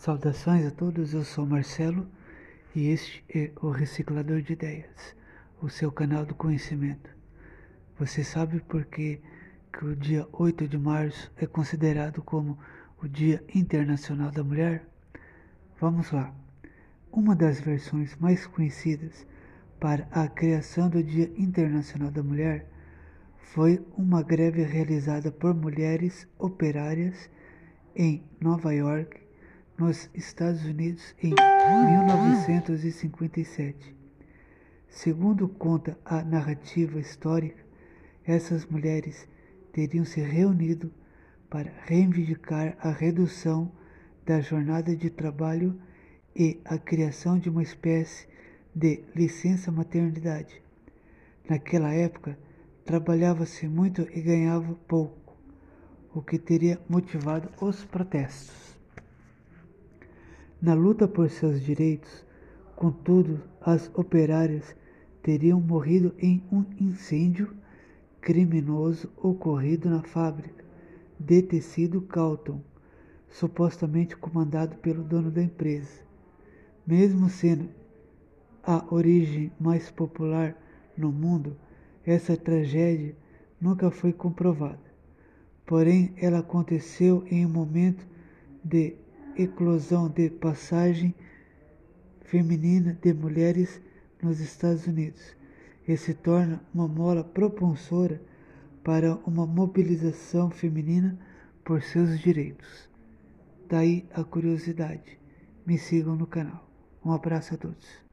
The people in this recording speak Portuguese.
Saudações a todos, eu sou Marcelo e este é o Reciclador de Ideias, o seu canal do conhecimento. Você sabe por que, que o dia 8 de março é considerado como o Dia Internacional da Mulher? Vamos lá. Uma das versões mais conhecidas para a criação do Dia Internacional da Mulher foi uma greve realizada por mulheres operárias em Nova York nos Estados Unidos em 1957. Segundo conta a narrativa histórica, essas mulheres teriam se reunido para reivindicar a redução da jornada de trabalho e a criação de uma espécie de licença maternidade. Naquela época, trabalhava-se muito e ganhava pouco, o que teria motivado os protestos. Na luta por seus direitos, contudo, as operárias teriam morrido em um incêndio criminoso ocorrido na fábrica de tecido Calton, supostamente comandado pelo dono da empresa. Mesmo sendo a origem mais popular no mundo, essa tragédia nunca foi comprovada. Porém, ela aconteceu em um momento de eclosão de passagem feminina de mulheres nos Estados Unidos e se torna uma mola propulsora para uma mobilização feminina por seus direitos. Daí a curiosidade. Me sigam no canal. Um abraço a todos.